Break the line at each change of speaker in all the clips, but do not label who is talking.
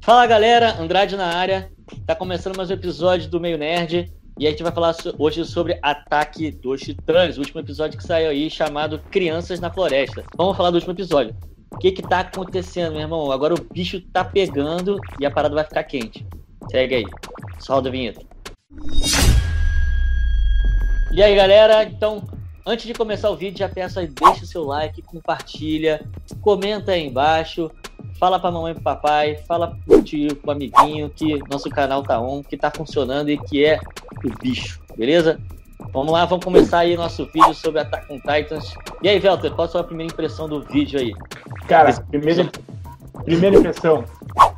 Fala galera, Andrade na área. Tá começando mais um episódio do Meio Nerd. E a gente vai falar hoje sobre Ataque dos Titãs, o último episódio que saiu aí chamado Crianças na Floresta. Vamos falar do último episódio. O que que tá acontecendo, meu irmão? Agora o bicho tá pegando e a parada vai ficar quente. Segue aí. Solta a vinheta. E aí, galera? Então, antes de começar o vídeo, já peço aí, deixa o seu like, compartilha, comenta aí embaixo, fala pra mamãe e pro papai, fala pro tio, pro amiguinho que nosso canal tá on, que tá funcionando e que é o bicho, beleza? Vamos lá, vamos começar aí nosso vídeo sobre Attack on Titans. E aí, Velter, qual a sua primeira impressão do vídeo aí?
Cara, primeira, primeira impressão,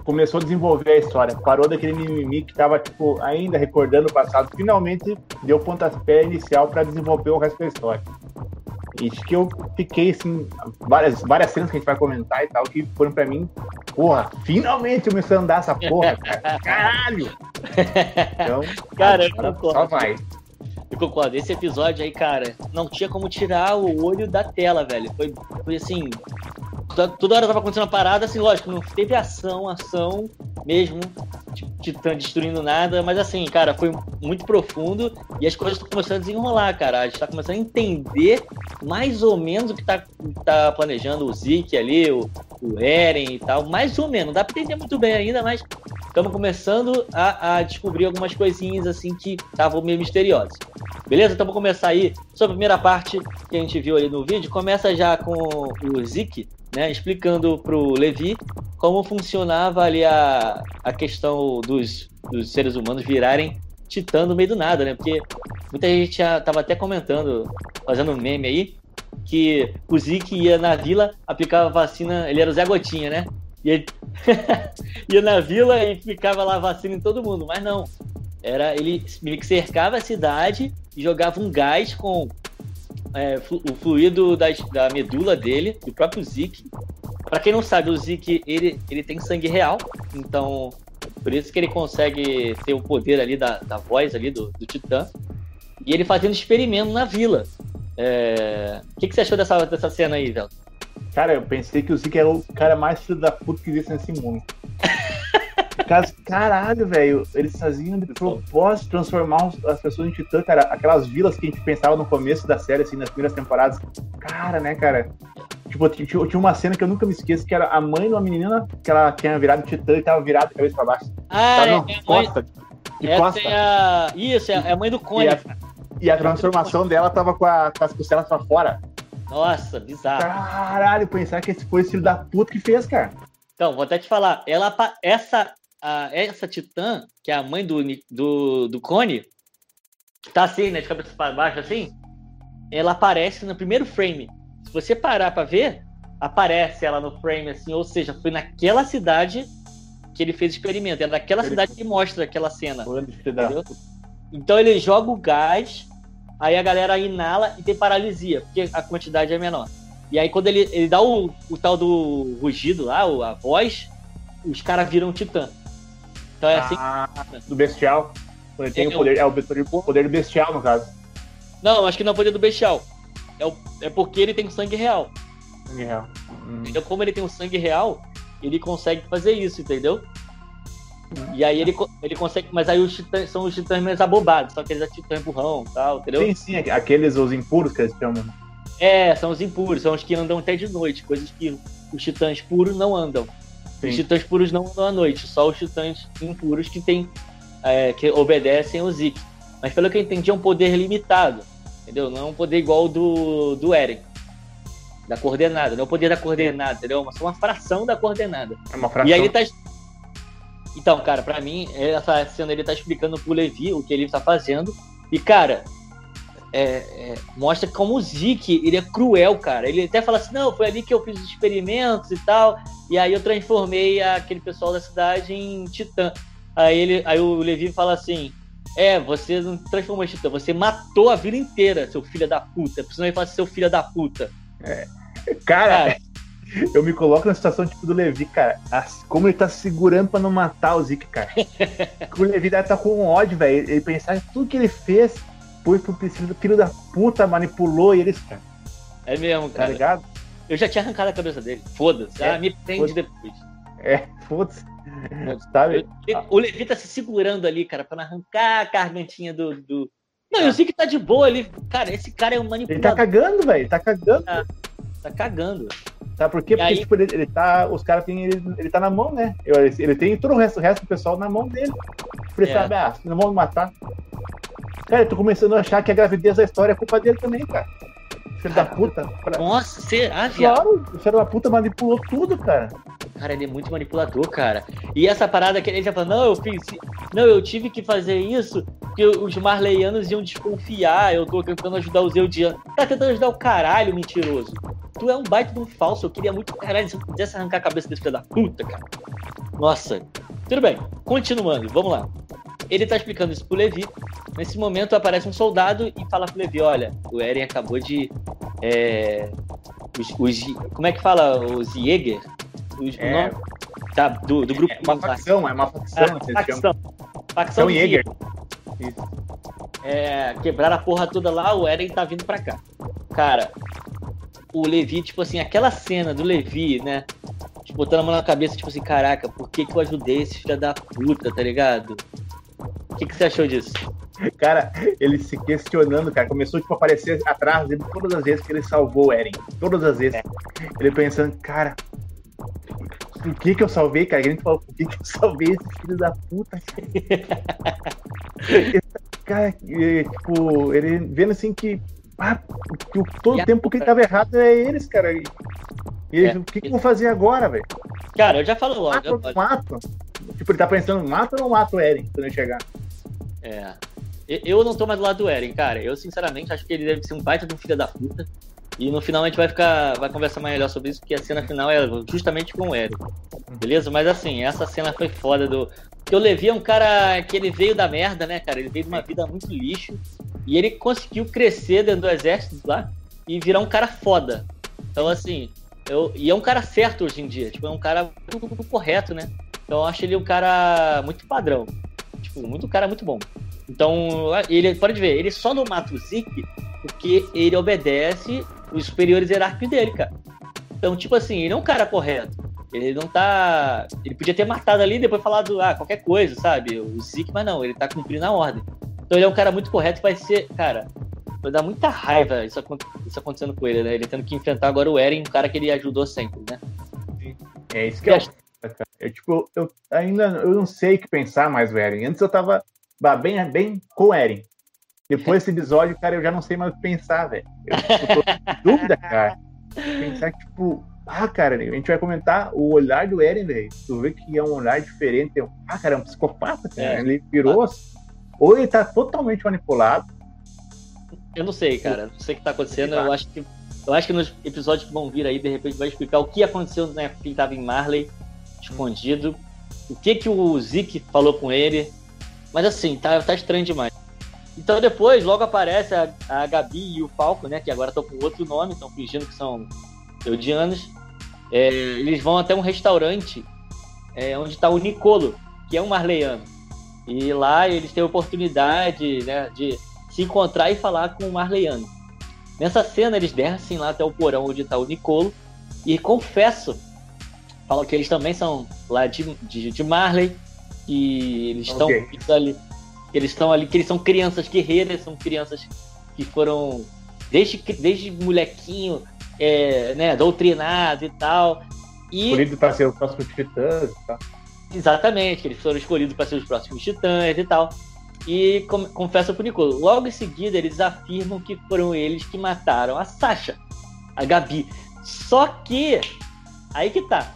começou a desenvolver a história. Parou daquele mimimi que tava, tipo, ainda recordando o passado. Finalmente deu pontapé inicial para desenvolver o resto da história. E que eu fiquei, assim, várias, várias cenas que a gente vai comentar e tal, que foram pra mim, porra, finalmente começou a andar essa porra, cara. Caralho!
Então, cara, eu concordo. Só vai. Eu concordo. Esse episódio aí, cara, não tinha como tirar o olho da tela, velho. Foi, foi assim, toda hora tava acontecendo uma parada, assim, lógico, não teve ação, ação mesmo, Titã destruindo nada, mas assim, cara, foi muito profundo e as coisas estão começando a desenrolar, cara. A gente tá começando a entender mais ou menos o que tá, tá planejando o Zeke ali, o, o Eren e tal, mais ou menos. Não dá pra entender muito bem ainda, mas estamos começando a, a, descobrir algumas coisinhas assim que estavam meio misteriosas. Beleza? Então vamos começar aí. Sobre a primeira parte que a gente viu ali no vídeo, começa já com o Zeke né, explicando para o Levi como funcionava ali a, a questão dos, dos seres humanos virarem titã no meio do nada, né? Porque muita gente já tava até comentando, fazendo um meme aí, que o Zeke ia na vila, aplicava vacina, ele era o Zé Gotinha, né? E ele ia na vila e ficava lá vacina em todo mundo, mas não. Era ele meio que cercava a cidade e jogava um gás com é, o fluido da, da medula dele, do próprio Zeke. Para quem não sabe, o Zeke ele, ele tem sangue real, então por isso que ele consegue ter o poder ali da, da voz ali do, do Titã. E ele fazendo experimento na vila. É... O que, que você achou dessa, dessa cena aí, Velho?
Cara, eu pensei que o Zeke era o cara mais filho da puta que existe nesse mundo. Caralho, velho, eles faziam de propósito transformar as pessoas em titã, cara. Aquelas vilas que a gente pensava no começo da série, assim, nas primeiras temporadas. Cara, né, cara? Tipo, tinha uma cena que eu nunca me esqueço, que era a mãe de uma menina que ela tinha virado titã e tava virada de cabeça pra baixo.
Ah, tava, é, não, é costa, de Essa costa. É a... Isso, é a mãe do Cone.
E a, e a transformação dela tava com, a, com as costelas pra fora.
Nossa, bizarro.
Caralho, pensar que esse foi esse filho da puta que fez, cara.
Então, vou até te falar, ela, essa, a, essa titã, que é a mãe do, do, do Cone, que tá assim, né, de cabeça para baixo, assim, ela aparece no primeiro frame. Se você parar para ver, aparece ela no frame, assim, ou seja, foi naquela cidade que ele fez o experimento. É naquela ele... cidade que mostra aquela cena. Entendeu? Então ele joga o gás, aí a galera inala e tem paralisia, porque a quantidade é menor. E aí quando ele, ele dá o, o tal do rugido lá, a voz, os caras viram titã.
Então é assim. Ah, do bestial. Ele tem é, o poder. É o poder, poder do bestial, no caso.
Não, acho que não é o poder do bestial. É, o, é porque ele tem sangue real.
Sangue real.
Hum. Então, como ele tem o sangue real, ele consegue fazer isso, entendeu? Hum. E aí ele, ele consegue. Mas aí os titãs são os titãs mais abobados, são aqueles titãs burrão e tal, entendeu?
Sim, sim, aqueles os impuros que eles chamam.
É, são os impuros, são os que andam até de noite, coisas que os titãs puros não andam. Sim. Os titãs puros não andam à noite, só os titãs impuros que tem, é, que obedecem o Zeke. Mas pelo que eu entendi, é um poder limitado, entendeu? Não é um poder igual do, do Eren, da coordenada. Não é o poder da coordenada, entendeu? É uma fração da coordenada.
É uma fração.
E aí ele tá. Então, cara, para mim, essa cena ele tá explicando pro Levi o que ele tá fazendo. E, cara, é, é, mostra como o Zeke, ele é cruel, cara. Ele até fala assim, não, foi ali que eu fiz os experimentos e tal, e aí eu transformei aquele pessoal da cidade em titã. Aí, ele, aí o Levi fala assim, é, você não transformou em titã, você matou a vila inteira, seu filho da puta. Senão ele fala assim, seu filho da puta.
É. Cara, cara, eu me coloco na situação tipo do Levi, cara. Como ele tá segurando pra não matar o Zeke, cara. o Levi tá com ódio, velho. Ele pensar tudo que ele fez foi pro filho da puta, manipulou e eles, cara.
É mesmo, tá cara. Tá ligado? Eu já tinha arrancado a cabeça dele. Foda-se. É, ah, me prende depois.
É, foda-se.
Sabe? O Levi tá se segurando ali, cara, pra não arrancar a gargantinha do. do... Não, eu sei que tá de boa ali. Cara, esse cara é um manipulador.
Ele tá cagando, velho. Tá cagando.
Tá, tá cagando.
Sabe por quê? Porque aí... tipo, ele, ele, tá. Os caras têm. Ele, ele tá na mão, né? Ele, ele tem todo o resto, o resto do pessoal na mão dele. Ele é. sabe, ah, não vão matar. Cara, eu tô começando a achar que a gravidez da história é culpa dele também, cara. Filho da puta.
Pra... Nossa, você. Ah,
claro, o filho da puta manipulou tudo, cara.
Cara, ele é muito manipulador, cara. E essa parada que ele já falou, não, eu fiz. Não, eu tive que fazer isso porque os marleianos iam desconfiar. Eu tô tentando ajudar os Eldianos. Tá tentando ajudar o caralho, mentiroso. Tu é um baita de um falso. Eu queria muito. Caralho, se eu pudesse arrancar a cabeça desse filho da puta, cara. Nossa. Tudo bem, continuando, vamos lá. Ele tá explicando isso pro Levi. Nesse momento aparece um soldado e fala pro Levi: Olha, o Eren acabou de. É, os, os, como é que fala? Os Jäger? Os, é? Tá, do, do grupo.
É uma facção, é uma facção.
É, facção. Facção Jäger. Isso. É, quebraram a porra toda lá, o Eren tá vindo pra cá. Cara, o Levi, tipo assim, aquela cena do Levi, né? Tipo, botando a mão na cabeça, tipo assim, caraca, por que, que eu ajudei esse filho da puta, tá ligado? O que, que você achou disso?
Cara, ele se questionando, cara. Começou tipo, a aparecer atrás dele todas as vezes que ele salvou o Eren. Todas as vezes. É. Ele pensando, cara, por que que eu salvei, cara? A gente falou, por que que eu salvei esse filho da puta? cara, tipo, ele vendo assim que, ah, que todo o tempo que ele tava errado é eles, cara. E ele, é. o que, que eu vou fazer agora, velho?
Cara, eu já falo logo.
Mato, eu... mato. Tipo, ele tá pensando, mato ou não mato o Eren quando ele chegar?
É. Eu não tô mais do lado do Eren, cara. Eu, sinceramente, acho que ele deve ser um baita de um filho da puta. E no final a gente vai ficar. Vai conversar mais melhor sobre isso, porque a cena final é justamente com o Eren. Beleza? Mas assim, essa cena foi foda do. Porque o Levi é um cara que ele veio da merda, né, cara? Ele veio de uma vida muito lixo. E ele conseguiu crescer dentro do exército lá e virar um cara foda. Então, assim, eu, e é um cara certo hoje em dia. Tipo, é um cara muito, correto, né? Então eu acho ele um cara muito padrão. Tipo, muito cara muito bom. Então, ele pode ver, ele só não mata o Zeke porque ele obedece os superiores hierárquicos dele, cara. Então, tipo assim, ele é um cara correto. Ele não tá. Ele podia ter matado ali e depois falado, ah, qualquer coisa, sabe? O Zeke, mas não, ele tá cumprindo a ordem. Então ele é um cara muito correto e vai ser, cara, vai dar muita raiva isso, isso acontecendo com ele, né? Ele tendo que enfrentar agora o Eren, um cara que ele ajudou sempre, né?
É isso que eu, eu tipo, eu ainda eu não sei o que pensar mais o Eren. Antes eu tava bem, bem com o Eren. Depois desse episódio, cara, eu já não sei mais o que pensar, velho. Eu tipo, tô em dúvida, cara. Pensar que, tipo, ah, cara, a gente vai comentar o olhar do Eren, velho. Tu vê que é um olhar diferente. Ah, cara, é um psicopata, cara. É. Ele virou. Ah. Ou ele tá totalmente manipulado.
Eu não sei, cara. Não sei o que tá acontecendo. Eu acho que. Eu acho que nos episódios que vão vir aí, de repente, vai explicar o que aconteceu na né, que ele tava em Marley, escondido. O que que o Zeke falou com ele. Mas assim, tá, tá estranho demais. Então depois, logo aparece a, a Gabi e o Falco, né? Que agora estão com outro nome, estão fingindo que são eudianos. É, eles vão até um restaurante é, onde está o Nicolo, que é um marleiano. E lá eles têm a oportunidade né, de se encontrar e falar com o marleiano. Nessa cena eles descem lá até o porão onde está o Nicolo e confesso, falam que eles também são lá de, de, de Marley, e eles estão okay. ali eles estão ali, que eles são crianças guerreiras, são crianças que foram desde, desde molequinho, é, né, doutrinados e tal.
E, Escolhido para ser os próximos titãs e tal.
Exatamente, eles foram escolhidos para ser os próximos titãs e tal. E com, confessa pro Nicolo, logo em seguida eles afirmam que foram eles que mataram a Sasha, a Gabi. Só que, aí que tá.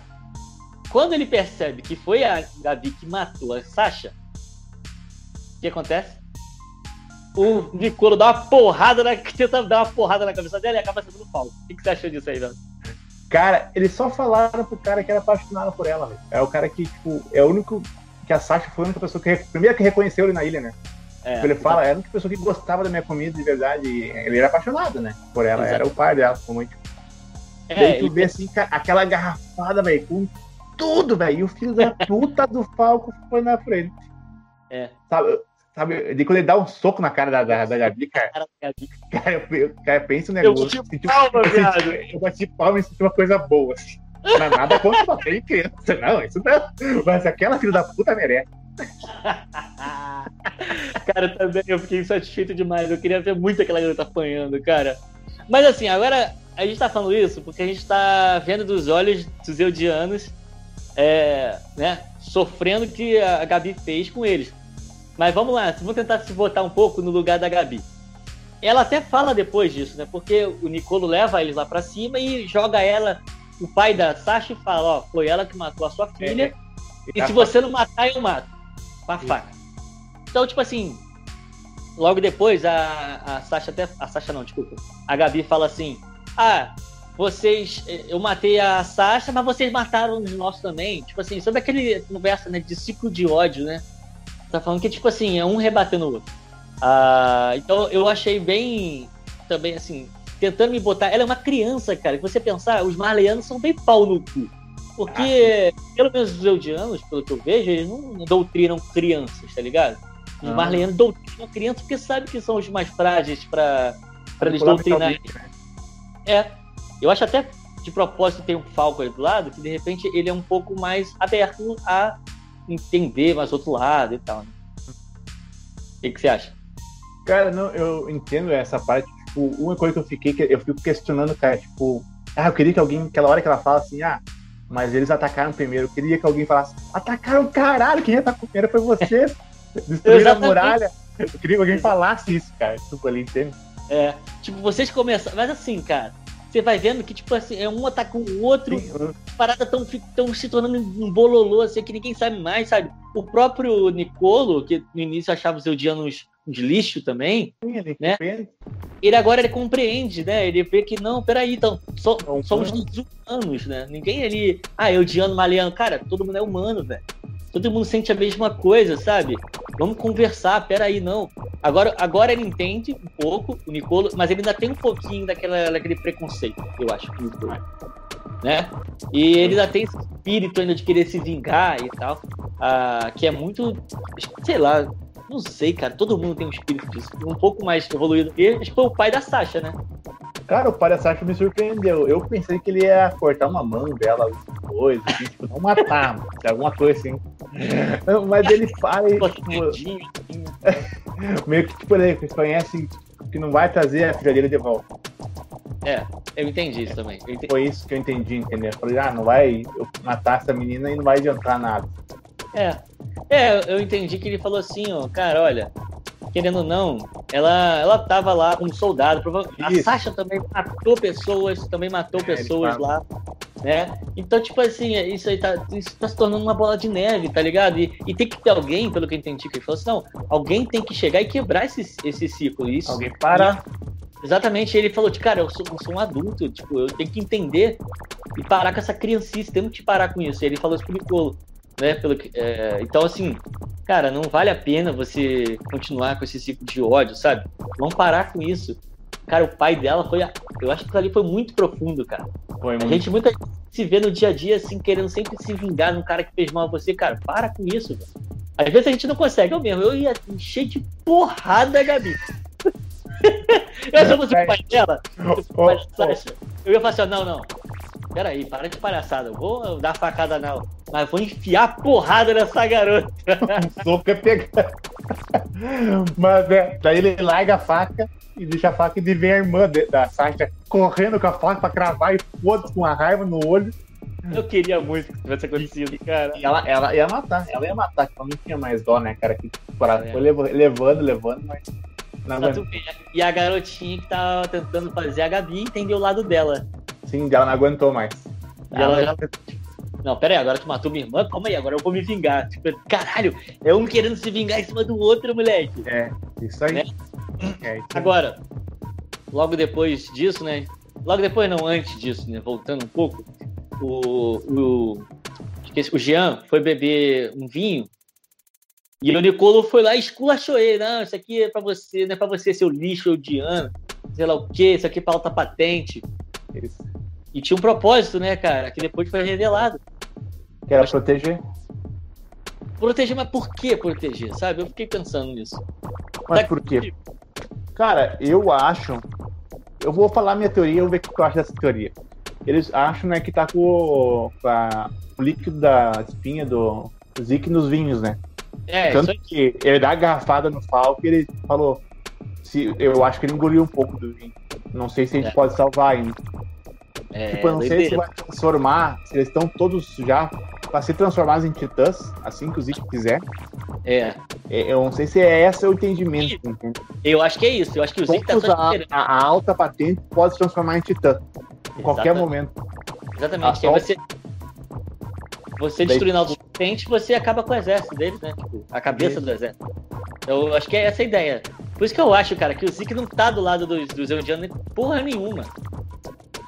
Quando ele percebe que foi a Gabi que matou a Sasha, que acontece? O Nicolo dá uma porrada na. Tenta dar uma porrada na cabeça dela e acaba sendo palco. O que, que você achou disso aí, velho?
Cara, eles só falaram pro cara que era apaixonado por ela, velho. É o cara que, tipo, é o único. Que a Sasha foi a única pessoa que. Primeiro que reconheceu ele na ilha, né? É, tipo, ele fala, era a única pessoa que gostava da minha comida de verdade. Ele era apaixonado, né? Por ela, Exato. era o pai dela, como muito. É, Daí tu vê assim, aquela garrafada, velho, com tudo, velho. E o filho da puta do Falco foi na frente.
É.
Sabe, Sabe, de quando ele dá um soco na cara da, da, da Gabi, cara. Cara, eu, cara, pensa um negócio. Eu bati palma, viado. Eu bati palma e senti uma coisa boa. Assim. Não é nada contra você criança, não, isso não. Mas aquela filha da puta merece.
cara, também eu fiquei satisfeito demais. Eu queria ver muito aquela garota apanhando, cara. Mas assim, agora a gente tá falando isso porque a gente tá vendo dos olhos dos eudianos, é, né, sofrendo o que a Gabi fez com eles. Mas vamos lá, vamos tentar se botar um pouco no lugar da Gabi. Ela até fala depois disso, né? Porque o Nicolo leva eles lá para cima e joga ela, o pai da Sasha, e fala: Ó, foi ela que matou a sua filha. É, e, e se você não matar, eu mato. Com a faca. Então, tipo assim, logo depois a, a Sasha até. A Sasha não, desculpa. A Gabi fala assim: Ah, vocês. Eu matei a Sasha, mas vocês mataram os nossos também. Tipo assim, sobre aquele conversa né, de ciclo de ódio, né? Tá falando que, tipo assim, é um rebatendo o outro. Ah, então eu achei bem. Também, assim, tentando me botar. Ela é uma criança, cara. Se você pensar, os marleyanos são bem pau no cu. Porque, ah, pelo menos os eudianos, pelo que eu vejo, eles não doutrinam crianças, tá ligado? Os ah. marleyanos doutrinam crianças porque sabem que são os mais frágeis para eles doutrinarem. Né? É. Eu acho até de propósito tem um Falco ali do lado, que de repente ele é um pouco mais aberto a entender mais outro lado e tal. Né? O que, que você acha?
Cara, não, eu entendo essa parte. Tipo, uma coisa que eu fiquei, eu fico questionando, cara, tipo, ah, eu queria que alguém, aquela hora que ela fala assim, ah, mas eles atacaram primeiro. Eu queria que alguém falasse: atacaram caralho, quem atacou primeiro foi você. Destruíram a muralha. Eu queria que alguém falasse isso, cara. Tipo, ali, entende?
É, tipo, vocês começam. Mas assim, cara, você vai vendo que, tipo assim, é um ataca o outro, Sim. parada tão, tão se tornando um bololô, assim, que ninguém sabe mais, sabe? O próprio Nicolo, que no início achava os eudianos de lixo também, Sim, ele né? Ele agora ele compreende, né? Ele vê que não, peraí, então, so, é somos humanos, né? Ninguém ali, ah, eudiano, maliano, cara, todo mundo é humano, velho. Todo mundo sente a mesma coisa, sabe? Vamos conversar, peraí, não. Agora, agora ele entende um pouco, o Nicolo, mas ele ainda tem um pouquinho daquela, daquele preconceito, eu acho, né? E ele ainda tem esse espírito ainda de querer se vingar e tal, ah, que é muito, sei lá, não sei, cara. Todo mundo tem um espírito disso. Um pouco mais evoluído. E foi o pai da Sasha, né?
Cara, o pai da Sasha me surpreendeu. Eu pensei que ele ia cortar uma mão dela, coisa, assim, tipo, não matar, alguma coisa assim. Mas ele faz. Tipo, meio que tipo, ele conhece que não vai trazer a filha dele de volta.
É, eu entendi isso também. Entendi.
Foi isso que eu entendi, entendeu? Eu falei, ah, não vai matar essa menina e não vai adiantar nada.
É. É, eu entendi que ele falou assim, ó, cara, olha, querendo ou não, ela, ela tava lá como soldado. A Sasha também matou pessoas, também matou é, pessoas lá, né? Então, tipo assim, isso aí tá, isso tá se tornando uma bola de neve, tá ligado? E, e tem que ter alguém, pelo que eu entendi, que ele falou assim, não, alguém tem que chegar e quebrar esse, esse ciclo. Isso,
alguém parar.
Exatamente, ele falou, tipo, cara, eu sou, eu sou, um adulto, tipo, eu tenho que entender e parar com essa criancice, temos que parar com isso. E ele falou isso pro Nicolo né? Pelo que, é, então, assim, cara, não vale a pena você continuar com esse ciclo de ódio, sabe? Vamos parar com isso. Cara, o pai dela foi. Eu acho que ali foi muito profundo, cara. Foi muito. A gente muita se vê no dia a dia, assim, querendo sempre se vingar no cara que fez mal a você. Cara, para com isso, velho. Às vezes a gente não consegue. Eu mesmo, eu ia encher de porrada, Gabi. eu se eu fosse o pai dela, eu ia falar assim, não, não peraí, para de palhaçada, eu vou dar facada não, mas vou enfiar porrada nessa garota.
o soco é pegar. Mas é, daí ele larga a faca e deixa a faca e vem a irmã de, da Sasha correndo com a faca pra cravar e foda com a raiva no olho.
Eu queria muito que tivesse acontecido, cara.
E ela, ela ia matar, ela ia matar, que ela não tinha mais dó, né, cara? Que é. foi levando, levando, mas.
Não tá e a garotinha que tava tentando fazer a Gabi entendeu o lado dela.
Sim, ela não aguentou mais.
Ela já... Não, pera aí, agora tu matou minha irmã? Calma aí, agora eu vou me vingar. Tipo, caralho, é um querendo se vingar em cima do outro, moleque.
É, isso aí. Né?
É, isso agora, logo depois disso, né? Logo depois, não, antes disso, né? Voltando um pouco, o, o, o Jean foi beber um vinho e o Nicolo foi lá e esculachou ele. Não, isso aqui é pra você, não é pra você, seu lixo odiano. Sei lá o quê, isso aqui é alta patente. Isso. E tinha um propósito, né, cara? Que depois foi revelado.
Que era proteger.
Proteger, mas por que proteger, sabe? Eu fiquei pensando nisso.
Mas por quê? Cara, eu acho. Eu vou falar minha teoria, eu vou ver o que eu acho dessa teoria. eles acham né, que tá com, com a, o líquido da espinha do Zeke nos vinhos, né? É, Tanto que ele dá a garrafada no Falco e ele falou: se, eu acho que ele engoliu um pouco do vinho. Não sei se a gente é. pode salvar ainda. É, tipo, eu não sei se vai transformar, se eles estão todos já para ser transformados em titãs, assim que o Zeke quiser.
É.
é. Eu não sei se é esse o entendimento.
Eu acho que é isso. Eu acho que o Zeke tá
a, a, alta patente pode se transformar em titã. Em qualquer momento.
Exatamente. Aí você, você destruindo a patente, você acaba com o exército deles, né? Tipo, a cabeça do exército. Eu acho que é essa a ideia. Por isso que eu acho, cara, que o Zeke não tá do lado dos, dos Eldianos porra nenhuma.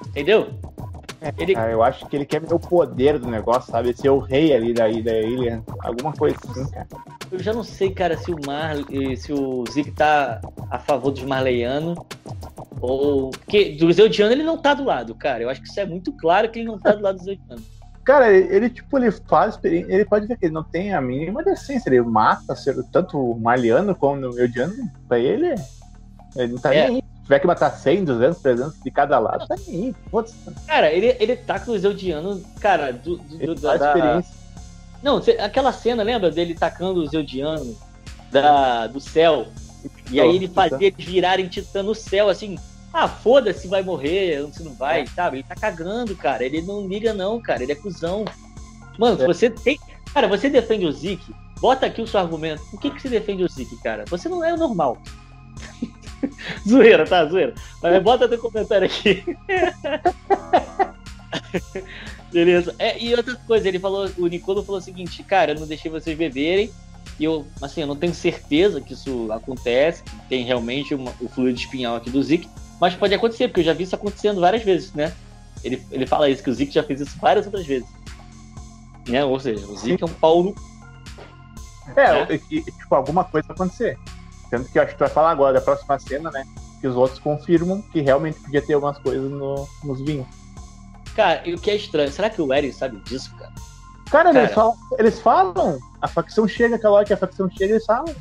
Entendeu?
Ele... Ah, eu acho que ele quer ver o poder do negócio, sabe? Ser o rei ali da, da ilha. Alguma coisa assim, cara.
Eu já não sei, cara, se o Mar, se o Zeke tá a favor dos Marleianos ou. Porque do Zeudiano ele não tá do lado, cara. Eu acho que isso é muito claro que ele não tá do lado do Zeudiano.
Cara, ele, ele, tipo, ele faz. Ele pode ver que ele não tem a mínima decência. Ele mata tanto o Maliano como o Eudiano. Pra ele, ele não tá é. nem aí tiver que matar 100, 200, 300 de cada lado, tá aí. Putz.
Cara, ele, ele tá com o Zeudiano, cara, do, do, do da, experiência. Não, aquela cena, lembra dele tacando o Zeudiano da, do céu? E aí ele fazia eles virarem titã no céu, assim. Ah, foda-se, vai morrer, se não vai, é. sabe? Ele tá cagando, cara. Ele não liga, não, cara. Ele é cuzão. Mano, é. você tem. Cara, você defende o Zeke, bota aqui o seu argumento. Por que, que você defende o Zeke, cara? Você não é o normal. zoeira, tá? Zoeira. Mas bota teu comentário aqui. Beleza. É, e outra coisa, ele falou, o Nicolo falou o seguinte, cara, eu não deixei vocês beberem. E eu, assim, eu não tenho certeza que isso acontece, que tem realmente uma, o fluido espinhal aqui do Zik, mas pode acontecer, porque eu já vi isso acontecendo várias vezes, né? Ele, ele fala isso, que o Zik já fez isso várias outras vezes. Né? Ou seja, o Zik é um Paulo.
É, né? tipo, alguma coisa vai acontecer. Tanto que eu acho que tu vai falar agora da próxima cena, né? Que os outros confirmam que realmente podia ter algumas coisas no, nos vinhos.
Cara, e o que é estranho, será que o Eren sabe disso, cara?
Cara, cara. Eles, falam, eles falam, a facção chega, aquela hora que a facção chega, eles falam.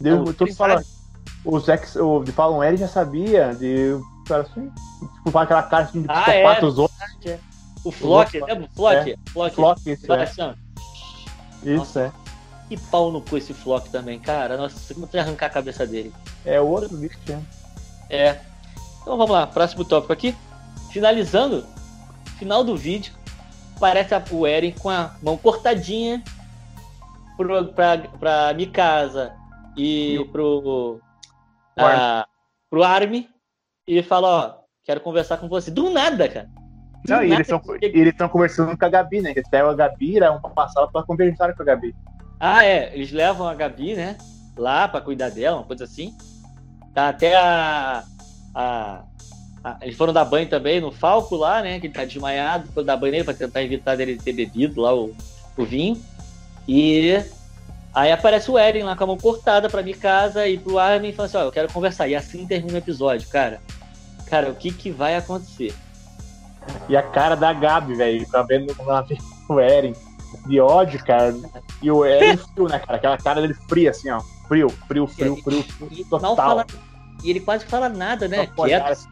Deu, todo fala, os ex, o, de falam, Eren já sabia, de cara assim, tipo, aquela cara assim, de
ah, é, os outros. É. O Flock, lembra? O Flock?
É. Flock, Flock, isso, é. Assim,
isso, é. Que pau no cu esse Flock também, cara. Nossa, como arrancar a cabeça dele.
É o outro bicho que
é. Então vamos lá, próximo tópico aqui. Finalizando, final do vídeo, parece o Eren com a mão cortadinha pro, pra, pra Mikasa e, e pro, a, pro Armin e fala, ó, quero conversar com você. Do nada, cara.
Do Não, nada, eles estão conversando com a Gabi, né? Pegam a Gabi, um passado pra conversar com a Gabi.
Ah, é. Eles levam a Gabi, né? Lá pra cuidar dela, uma coisa assim. Tá até a. a, a eles foram dar banho também no Falco lá, né? Que ele tá desmaiado. Foram dar banho nele pra tentar evitar dele ter bebido lá o, o vinho. E aí aparece o Eren lá com a mão cortada pra minha casa e pro Armin e fala assim: Ó, eu quero conversar. E assim termina o episódio, cara. Cara, o que que vai acontecer?
E a cara da Gabi, velho, tá vendo o Eren de ódio, cara. E o Eren frio, né, cara? Aquela cara dele fria, assim, ó. Frio, frio, frio, frio, frio
e, total. Fala, e ele quase fala nada, né?
Quieto. Assim.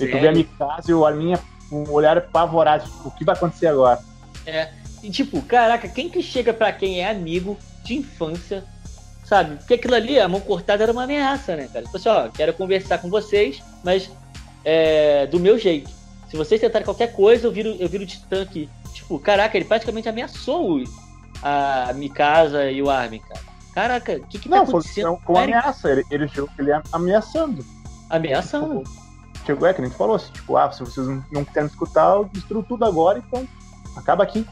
E tu vê a Mikasa e o Arminha com um olhar apavorado, tipo, o que vai acontecer agora?
É. E tipo, caraca, quem que chega pra quem é amigo de infância, sabe? Porque aquilo ali, a mão cortada era uma ameaça, né, cara? Tipo assim, ó, quero conversar com vocês, mas é, do meu jeito. Se vocês tentarem qualquer coisa, eu viro, eu viro titã aqui. Tipo, caraca, ele praticamente ameaçou a Mikasa e o Armin, cara. Caraca, o que que tá não, tá acontecendo?
Não, uma ameaça, ele, ele chegou ele ameaçando.
Ameaçando?
Tipo, chegou, é que a gente falou assim, tipo, ah, se vocês não, não querem escutar, eu destruo tudo agora, então acaba aqui.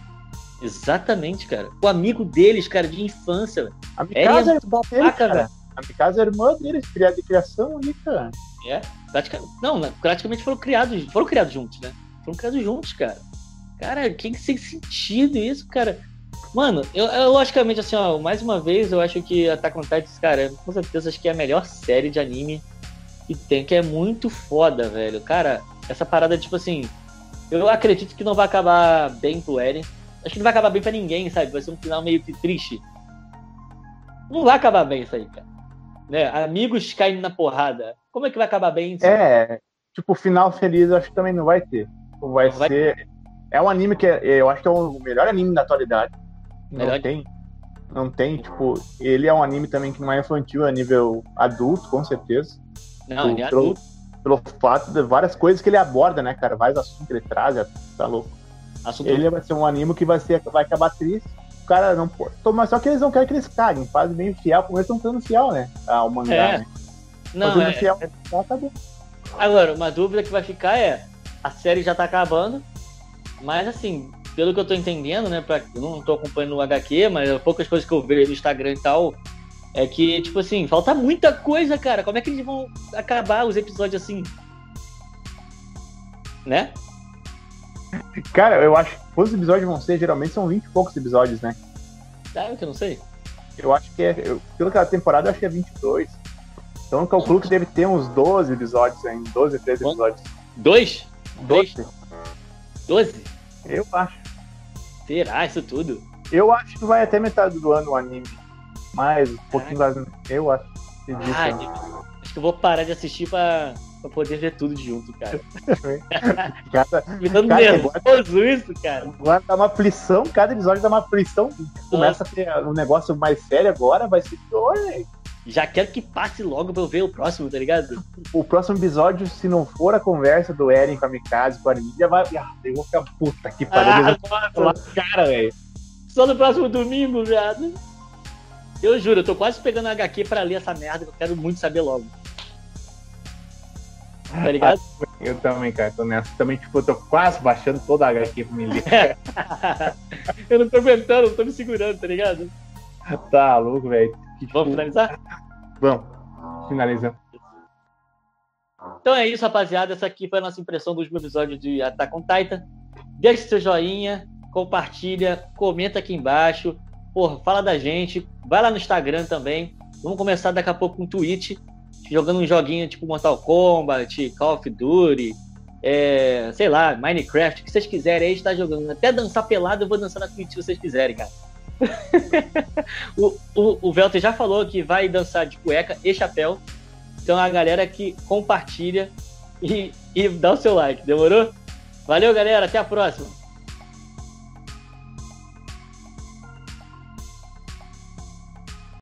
Exatamente, cara. O amigo deles, cara, de infância.
A Mikasa é, é babaca, cara. A Mikasa é irmã deles, criada de criação ali, cara.
É, praticamente, não, praticamente foram criados, foram criados juntos, né? Foram criados juntos, cara. Cara, que sem sentido isso, cara. Mano, eu, eu, logicamente, assim, ó, mais uma vez, eu acho que Attack on Titan, cara, com certeza acho que é a melhor série de anime que tem, que é muito foda, velho. Cara, essa parada, tipo assim, eu acredito que não vai acabar bem pro Eren. Acho que não vai acabar bem pra ninguém, sabe? Vai ser um final meio que triste. Não vai acabar bem isso aí, cara. Né? Amigos caindo na porrada. Como é que vai acabar bem isso?
É, tipo, final feliz eu acho que também não vai ter. vai, vai ser. É um anime que é, eu acho que é o melhor anime da atualidade. Melhor. Não tem. Não tem, tipo, ele é um anime também que não é infantil, é nível adulto, com certeza.
Não, ele é adulto.
Pelo fato de várias coisas que ele aborda, né, cara? Vários assuntos que ele traz, é, tá louco. Assunto... Ele vai ser um anime que vai, ser, vai acabar triste. O cara não pode. Mas só que eles não querem que eles caguem, fazem bem fiel, como eles estão sendo fiel, né? Ao mangá, é. né?
Não, é... fiel, tá acabou. Agora, uma dúvida que vai ficar é: a série já tá acabando, mas assim, pelo que eu tô entendendo, né? Pra, eu não tô acompanhando o HQ, mas poucas coisas que eu vejo no Instagram e tal, é que, tipo assim, falta muita coisa, cara. Como é que eles vão acabar os episódios assim? Né?
Cara, eu acho que quantos episódios vão ser? Geralmente são 20 e poucos episódios, né?
Sabe que eu não sei?
Eu acho que é. Eu, pela temporada, eu acho que é 22. Então eu calculo que deve ter uns 12 episódios ainda. 12, 13 episódios.
Dois?
12?
12?
Eu acho.
Será isso tudo?
Eu acho que vai até metade do ano o anime. Mais, um pouquinho mais. Eu acho.
Ah, acho que eu vou parar de assistir pra pra poder ver tudo junto, cara. cada, Me dando cara, nervoso isso, cara.
Agora dá uma aflição, cada episódio dá uma aflição. Começa a ter um negócio mais sério agora, vai ser pior, velho.
Já quero que passe logo pra eu ver o próximo, tá ligado?
O próximo episódio, se não for a conversa do Eren com a Mikasa, com a Armídia, vai. Ah, eu vou ficar puta que pariu. Ah,
nossa, cara, velho. Só no próximo domingo, viado. Eu juro, eu tô quase pegando a HQ pra ler essa merda, eu quero muito saber logo. Tá ligado?
Eu também, cara, tô nessa. Também, tipo, eu tô quase baixando toda a HQ pra me ler.
eu não tô aguentando, não tô me segurando, tá ligado?
Tá louco, velho.
Tipo... Vamos finalizar?
Vamos, finalizando.
Então é isso, rapaziada. Essa aqui foi a nossa impressão do último episódio de Attack on Titan. Deixe seu joinha, compartilha, comenta aqui embaixo. Porra, fala da gente. Vai lá no Instagram também. Vamos começar daqui a pouco com o Twitch jogando um joguinho tipo Mortal Kombat, Call of Duty, é, sei lá, Minecraft, o que vocês quiserem aí, está jogando. Até dançar pelado eu vou dançar na Twitch se vocês quiserem, cara. o, o, o Velter já falou que vai dançar de cueca e chapéu. Então a galera que compartilha e, e dá o seu like, demorou? Valeu, galera, até a próxima.